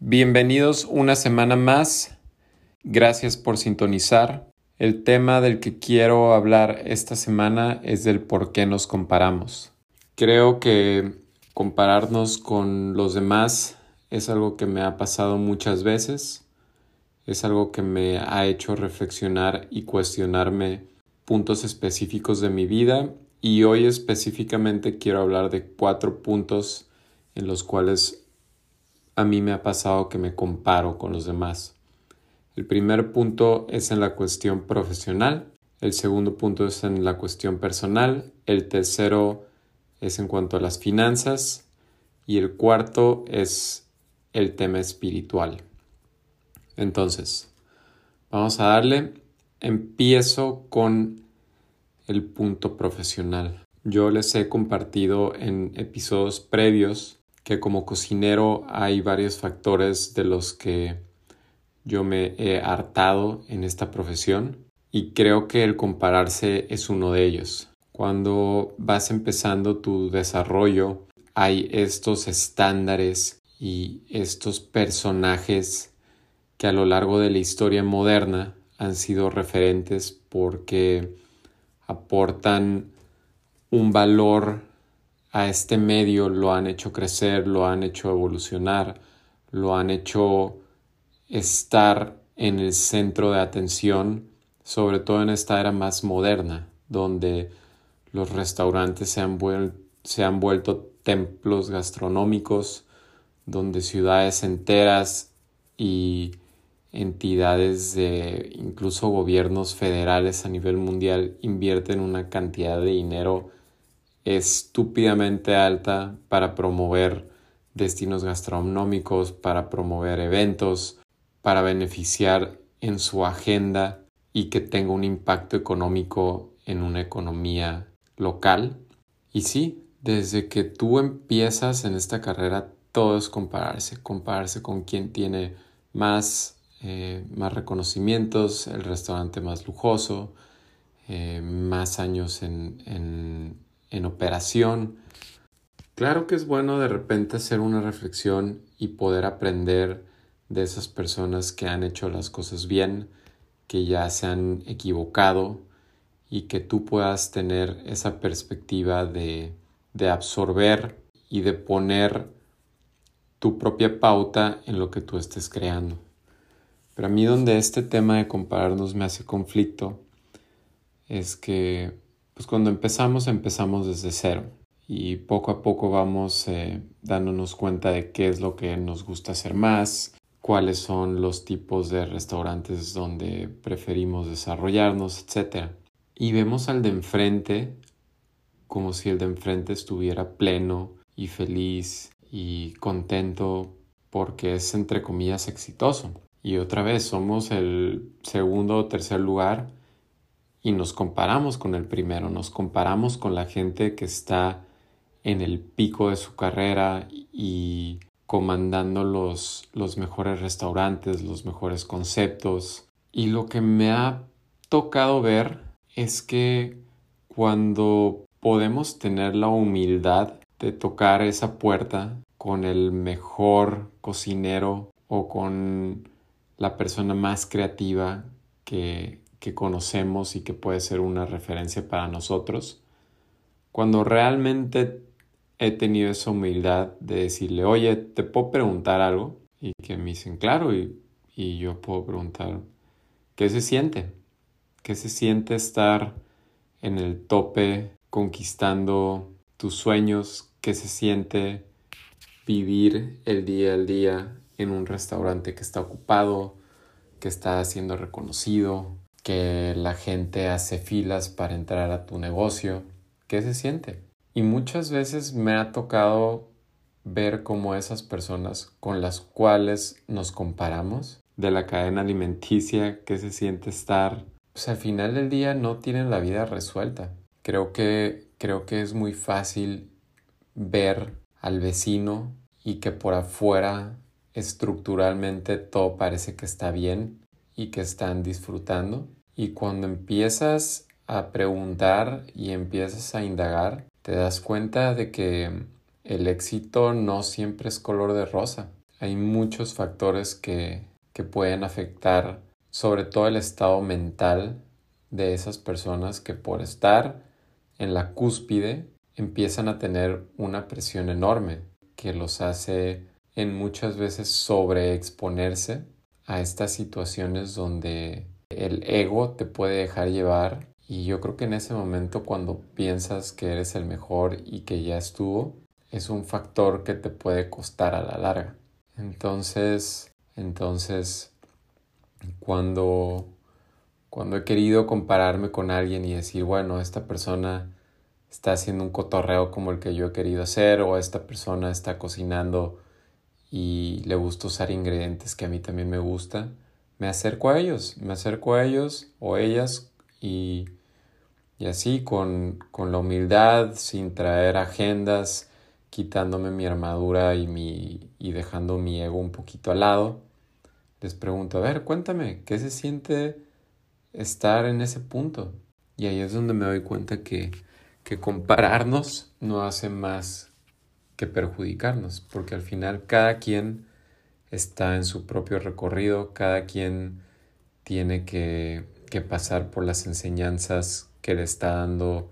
Bienvenidos una semana más. Gracias por sintonizar. El tema del que quiero hablar esta semana es del por qué nos comparamos. Creo que compararnos con los demás es algo que me ha pasado muchas veces. Es algo que me ha hecho reflexionar y cuestionarme puntos específicos de mi vida y hoy específicamente quiero hablar de cuatro puntos en los cuales a mí me ha pasado que me comparo con los demás. El primer punto es en la cuestión profesional, el segundo punto es en la cuestión personal, el tercero es en cuanto a las finanzas y el cuarto es el tema espiritual. Entonces, vamos a darle. Empiezo con el punto profesional. Yo les he compartido en episodios previos que como cocinero hay varios factores de los que yo me he hartado en esta profesión y creo que el compararse es uno de ellos. Cuando vas empezando tu desarrollo hay estos estándares y estos personajes que a lo largo de la historia moderna han sido referentes porque aportan un valor a este medio lo han hecho crecer, lo han hecho evolucionar, lo han hecho estar en el centro de atención, sobre todo en esta era más moderna, donde los restaurantes se han, se han vuelto templos gastronómicos, donde ciudades enteras y entidades de incluso gobiernos federales a nivel mundial invierten una cantidad de dinero estúpidamente alta para promover destinos gastronómicos, para promover eventos, para beneficiar en su agenda y que tenga un impacto económico en una economía local. Y sí, desde que tú empiezas en esta carrera, todo es compararse, compararse con quien tiene más, eh, más reconocimientos, el restaurante más lujoso, eh, más años en en operación. Claro que es bueno de repente hacer una reflexión y poder aprender de esas personas que han hecho las cosas bien, que ya se han equivocado y que tú puedas tener esa perspectiva de, de absorber y de poner tu propia pauta en lo que tú estés creando. Pero a mí donde este tema de compararnos me hace conflicto es que pues cuando empezamos empezamos desde cero y poco a poco vamos eh, dándonos cuenta de qué es lo que nos gusta hacer más, cuáles son los tipos de restaurantes donde preferimos desarrollarnos, etc. Y vemos al de enfrente como si el de enfrente estuviera pleno y feliz y contento porque es entre comillas exitoso. Y otra vez somos el segundo o tercer lugar y nos comparamos con el primero, nos comparamos con la gente que está en el pico de su carrera y comandando los, los mejores restaurantes, los mejores conceptos. Y lo que me ha tocado ver es que cuando podemos tener la humildad de tocar esa puerta con el mejor cocinero o con la persona más creativa que, que conocemos y que puede ser una referencia para nosotros, cuando realmente he tenido esa humildad de decirle, oye, ¿te puedo preguntar algo? Y que me dicen, claro, y, y yo puedo preguntar, ¿qué se siente? ¿Qué se siente estar en el tope conquistando tus sueños? ¿Qué se siente vivir el día al día en un restaurante que está ocupado, que está siendo reconocido, que la gente hace filas para entrar a tu negocio. ¿Qué se siente? Y muchas veces me ha tocado ver cómo esas personas con las cuales nos comparamos de la cadena alimenticia, que se siente estar, pues al final del día no tienen la vida resuelta. Creo que, creo que es muy fácil ver al vecino y que por afuera estructuralmente todo parece que está bien y que están disfrutando y cuando empiezas a preguntar y empiezas a indagar, te das cuenta de que el éxito no siempre es color de rosa. hay muchos factores que, que pueden afectar sobre todo el estado mental de esas personas que por estar en la cúspide empiezan a tener una presión enorme que los hace en muchas veces sobreexponerse a estas situaciones donde el ego te puede dejar llevar. Y yo creo que en ese momento cuando piensas que eres el mejor y que ya estuvo es un factor que te puede costar a la larga. Entonces entonces cuando cuando he querido compararme con alguien y decir, bueno, esta persona está haciendo un cotorreo como el que yo he querido hacer, o esta persona está cocinando y le gusta usar ingredientes que a mí también me gusta, me acerco a ellos, me acerco a ellos o ellas y, y así con, con la humildad, sin traer agendas, quitándome mi armadura y, mi, y dejando mi ego un poquito al lado, les pregunto, a ver, cuéntame, ¿qué se siente? estar en ese punto. Y ahí es donde me doy cuenta que, que compararnos no hace más que perjudicarnos, porque al final cada quien está en su propio recorrido, cada quien tiene que, que pasar por las enseñanzas que le está dando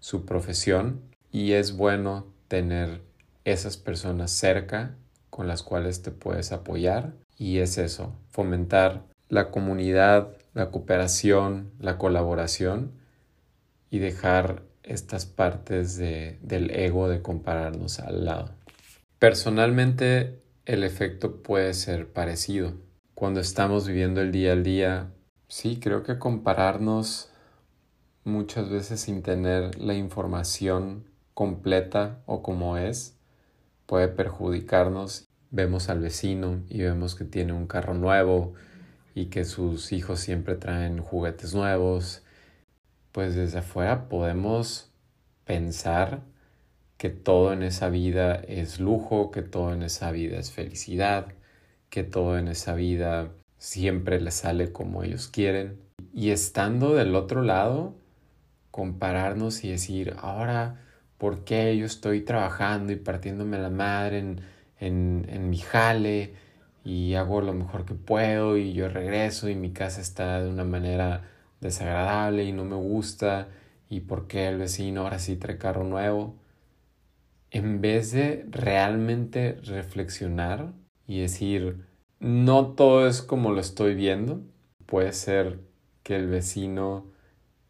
su profesión. Y es bueno tener esas personas cerca con las cuales te puedes apoyar. Y es eso, fomentar la comunidad la cooperación, la colaboración y dejar estas partes de, del ego de compararnos al lado. Personalmente el efecto puede ser parecido. Cuando estamos viviendo el día al día, sí, creo que compararnos muchas veces sin tener la información completa o como es, puede perjudicarnos. Vemos al vecino y vemos que tiene un carro nuevo, y que sus hijos siempre traen juguetes nuevos, pues desde afuera podemos pensar que todo en esa vida es lujo, que todo en esa vida es felicidad, que todo en esa vida siempre les sale como ellos quieren. Y estando del otro lado, compararnos y decir, ahora, ¿por qué yo estoy trabajando y partiéndome la madre en, en, en mi jale? y hago lo mejor que puedo y yo regreso y mi casa está de una manera desagradable y no me gusta y por qué el vecino ahora sí trae carro nuevo. En vez de realmente reflexionar y decir, no todo es como lo estoy viendo, puede ser que el vecino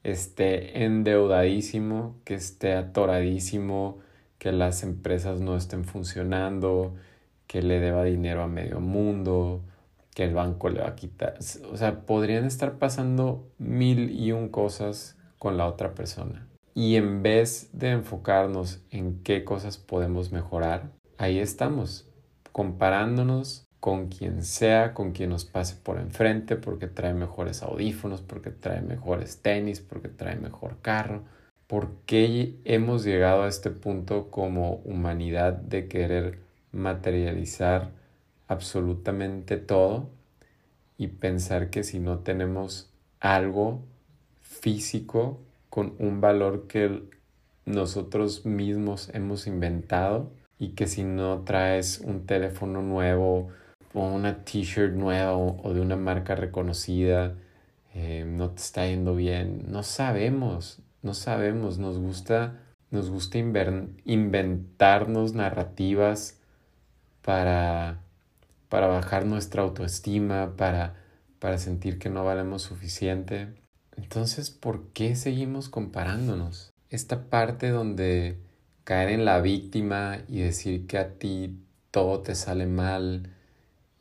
esté endeudadísimo, que esté atoradísimo, que las empresas no estén funcionando, que le deba dinero a medio mundo, que el banco le va a quitar. O sea, podrían estar pasando mil y un cosas con la otra persona. Y en vez de enfocarnos en qué cosas podemos mejorar, ahí estamos, comparándonos con quien sea, con quien nos pase por enfrente, porque trae mejores audífonos, porque trae mejores tenis, porque trae mejor carro. ¿Por qué hemos llegado a este punto como humanidad de querer materializar absolutamente todo y pensar que si no tenemos algo físico con un valor que nosotros mismos hemos inventado y que si no traes un teléfono nuevo o una t-shirt nueva o de una marca reconocida eh, no te está yendo bien no sabemos no sabemos. Nos gusta nos gusta inventarnos narrativas para, para bajar nuestra autoestima, para, para sentir que no valemos suficiente. Entonces, ¿por qué seguimos comparándonos? Esta parte donde caer en la víctima y decir que a ti todo te sale mal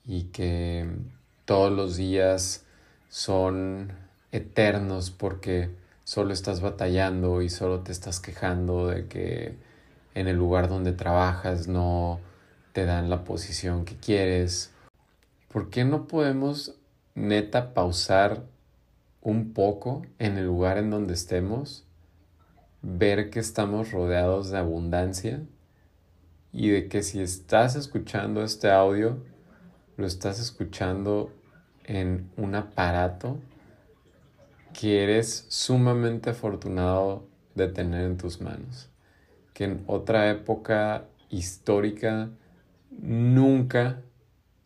y que todos los días son eternos porque solo estás batallando y solo te estás quejando de que en el lugar donde trabajas no, te dan la posición que quieres. ¿Por qué no podemos neta pausar un poco en el lugar en donde estemos, ver que estamos rodeados de abundancia y de que si estás escuchando este audio, lo estás escuchando en un aparato que eres sumamente afortunado de tener en tus manos, que en otra época histórica nunca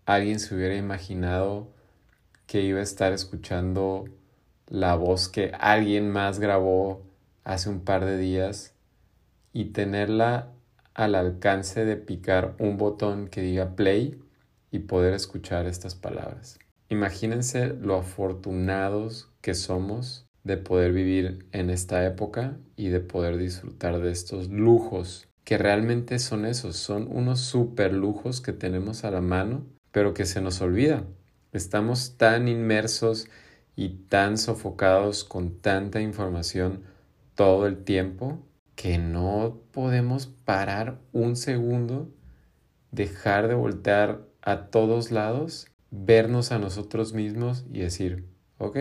alguien se hubiera imaginado que iba a estar escuchando la voz que alguien más grabó hace un par de días y tenerla al alcance de picar un botón que diga play y poder escuchar estas palabras. Imagínense lo afortunados que somos de poder vivir en esta época y de poder disfrutar de estos lujos que realmente son esos, son unos super lujos que tenemos a la mano, pero que se nos olvida. Estamos tan inmersos y tan sofocados con tanta información todo el tiempo que no podemos parar un segundo, dejar de voltear a todos lados, vernos a nosotros mismos y decir, ok,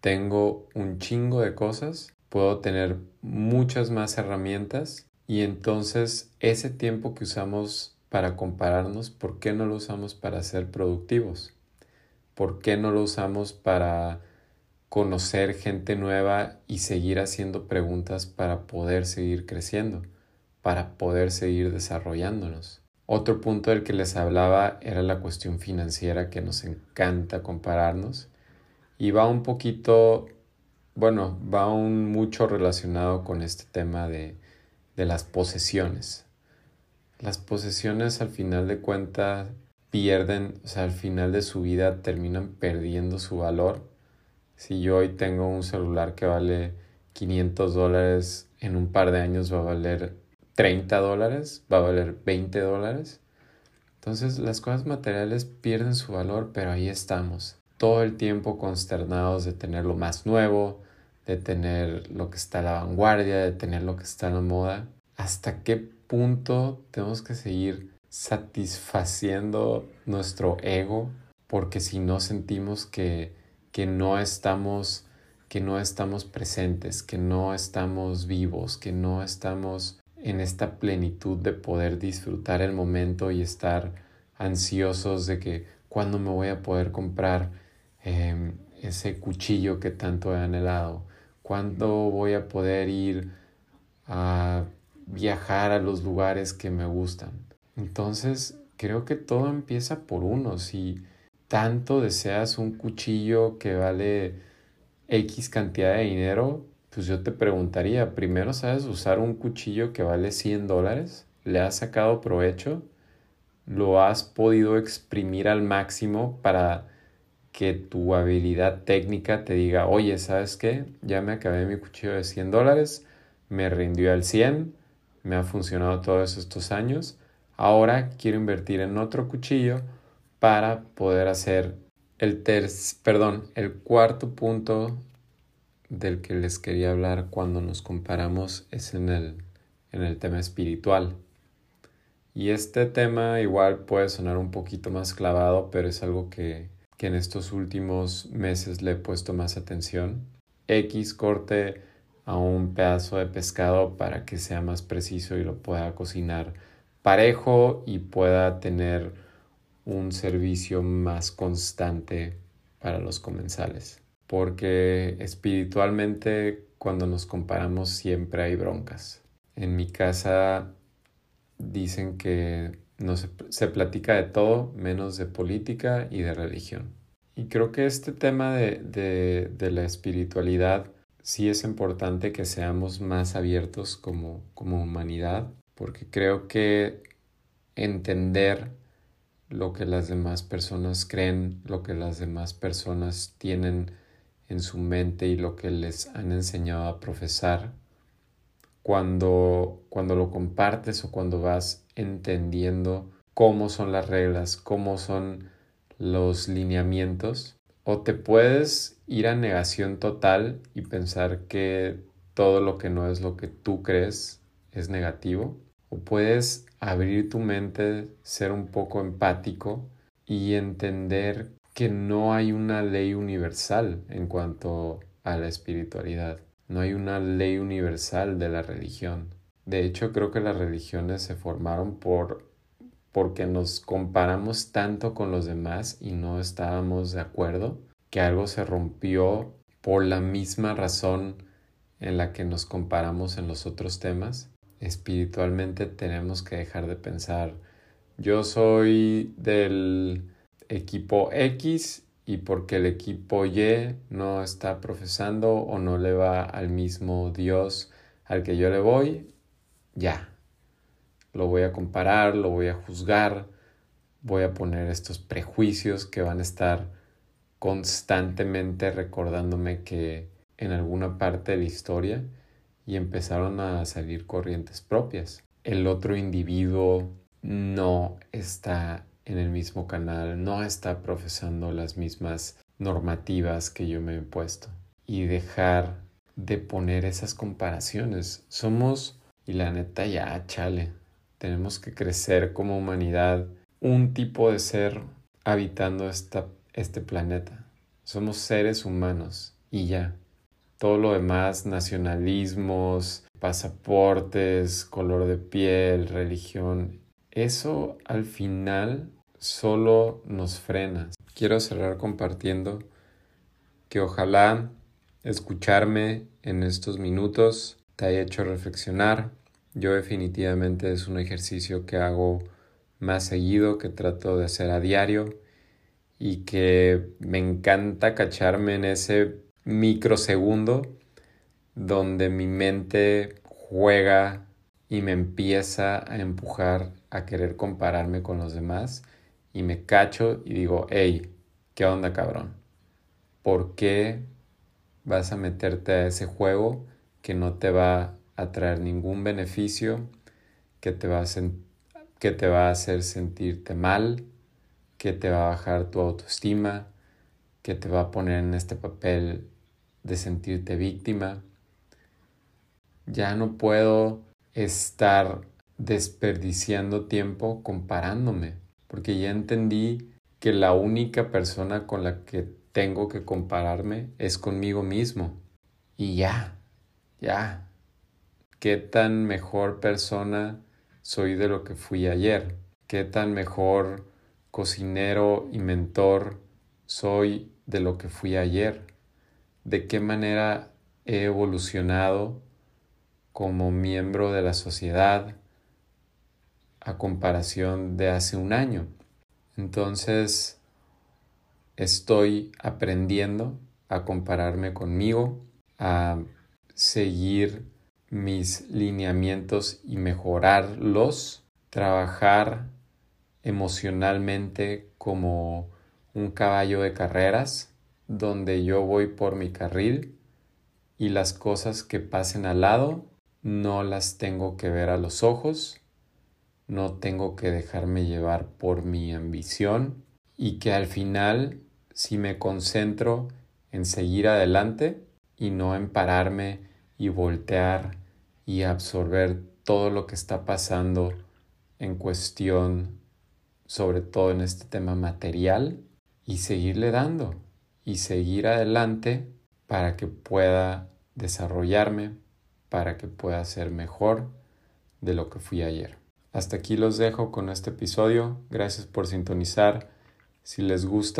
tengo un chingo de cosas, puedo tener muchas más herramientas y entonces ese tiempo que usamos para compararnos, ¿por qué no lo usamos para ser productivos? ¿Por qué no lo usamos para conocer gente nueva y seguir haciendo preguntas para poder seguir creciendo, para poder seguir desarrollándonos? Otro punto del que les hablaba era la cuestión financiera que nos encanta compararnos y va un poquito, bueno, va un mucho relacionado con este tema de de las posesiones. Las posesiones al final de cuentas pierden, o sea, al final de su vida terminan perdiendo su valor. Si yo hoy tengo un celular que vale 500 dólares, en un par de años va a valer 30 dólares, va a valer 20 dólares. Entonces las cosas materiales pierden su valor, pero ahí estamos, todo el tiempo consternados de tener lo más nuevo, de tener lo que está a la vanguardia, de tener lo que está en la moda. ¿Hasta qué punto tenemos que seguir satisfaciendo nuestro ego? Porque si no sentimos que, que no estamos que no estamos presentes, que no estamos vivos, que no estamos en esta plenitud de poder disfrutar el momento y estar ansiosos de que cuándo me voy a poder comprar em, ese cuchillo que tanto he anhelado, ¿Cuándo voy a poder ir a viajar a los lugares que me gustan? Entonces, creo que todo empieza por uno. Si tanto deseas un cuchillo que vale X cantidad de dinero, pues yo te preguntaría, primero, ¿sabes usar un cuchillo que vale 100 dólares? ¿Le has sacado provecho? ¿Lo has podido exprimir al máximo para que tu habilidad técnica te diga, oye, ¿sabes qué? Ya me acabé mi cuchillo de 100 dólares, me rindió al 100, me ha funcionado todos estos años, ahora quiero invertir en otro cuchillo para poder hacer el ter perdón, el cuarto punto del que les quería hablar cuando nos comparamos es en el, en el tema espiritual. Y este tema igual puede sonar un poquito más clavado, pero es algo que, que en estos últimos meses le he puesto más atención. X corte a un pedazo de pescado para que sea más preciso y lo pueda cocinar parejo y pueda tener un servicio más constante para los comensales. Porque espiritualmente cuando nos comparamos siempre hay broncas. En mi casa dicen que no se, platica de todo menos de política y de religión. Y creo que este tema de, de, de la espiritualidad sí es importante que seamos más abiertos como, como humanidad, porque creo que entender lo que las demás personas creen, lo que las demás personas tienen en su mente y lo que les han enseñado a profesar, cuando, cuando lo compartes o cuando vas entendiendo cómo son las reglas, cómo son los lineamientos, o te puedes ir a negación total y pensar que todo lo que no es lo que tú crees es negativo, o puedes abrir tu mente, ser un poco empático y entender que no hay una ley universal en cuanto a la espiritualidad. No hay una ley universal de la religión. De hecho, creo que las religiones se formaron por porque nos comparamos tanto con los demás y no estábamos de acuerdo, que algo se rompió por la misma razón en la que nos comparamos en los otros temas. Espiritualmente tenemos que dejar de pensar, yo soy del equipo X y porque el equipo Y no está profesando o no le va al mismo Dios al que yo le voy, ya. Lo voy a comparar, lo voy a juzgar, voy a poner estos prejuicios que van a estar constantemente recordándome que en alguna parte de la historia y empezaron a salir corrientes propias. El otro individuo no está en el mismo canal, no está profesando las mismas normativas que yo me he puesto. Y dejar de poner esas comparaciones. Somos, y la neta ya, chale, tenemos que crecer como humanidad, un tipo de ser habitando esta, este planeta. Somos seres humanos y ya. Todo lo demás, nacionalismos, pasaportes, color de piel, religión, eso al final solo nos frena. Quiero cerrar compartiendo que ojalá escucharme en estos minutos te haya hecho reflexionar. Yo definitivamente es un ejercicio que hago más seguido, que trato de hacer a diario y que me encanta cacharme en ese microsegundo donde mi mente juega y me empieza a empujar a querer compararme con los demás y me cacho y digo, hey, ¿qué onda cabrón? ¿Por qué vas a meterte a ese juego que no te va traer ningún beneficio, que te va a, que te va a hacer sentirte mal, que te va a bajar tu autoestima, que te va a poner en este papel de sentirte víctima? Ya no puedo estar desperdiciando tiempo comparándome, porque ya entendí que la única persona con la que tengo que compararme es conmigo mismo. Y ya, ya. ¿Qué tan mejor persona soy de lo que fui ayer? ¿Qué tan mejor cocinero y mentor soy de lo que fui ayer? ¿De qué manera he evolucionado como miembro de la sociedad a comparación de hace un año. Entonces, estoy aprendiendo a compararme conmigo, a seguir mis lineamientos y mejorarlos, trabajar emocionalmente como un caballo de carreras, donde yo voy por mi carril y las cosas que pasen al lado no las tengo que ver a los ojos, no tengo que dejarme llevar por mi ambición y que al final si me concentro en seguir adelante y no en pararme y voltear y absorber todo lo que está pasando en cuestión, sobre todo en este tema material, y seguirle dando y seguir adelante para que pueda desarrollarme, para que pueda ser mejor de lo que fui ayer. Hasta aquí los dejo con este episodio. Gracias por sintonizar. Si les gusta,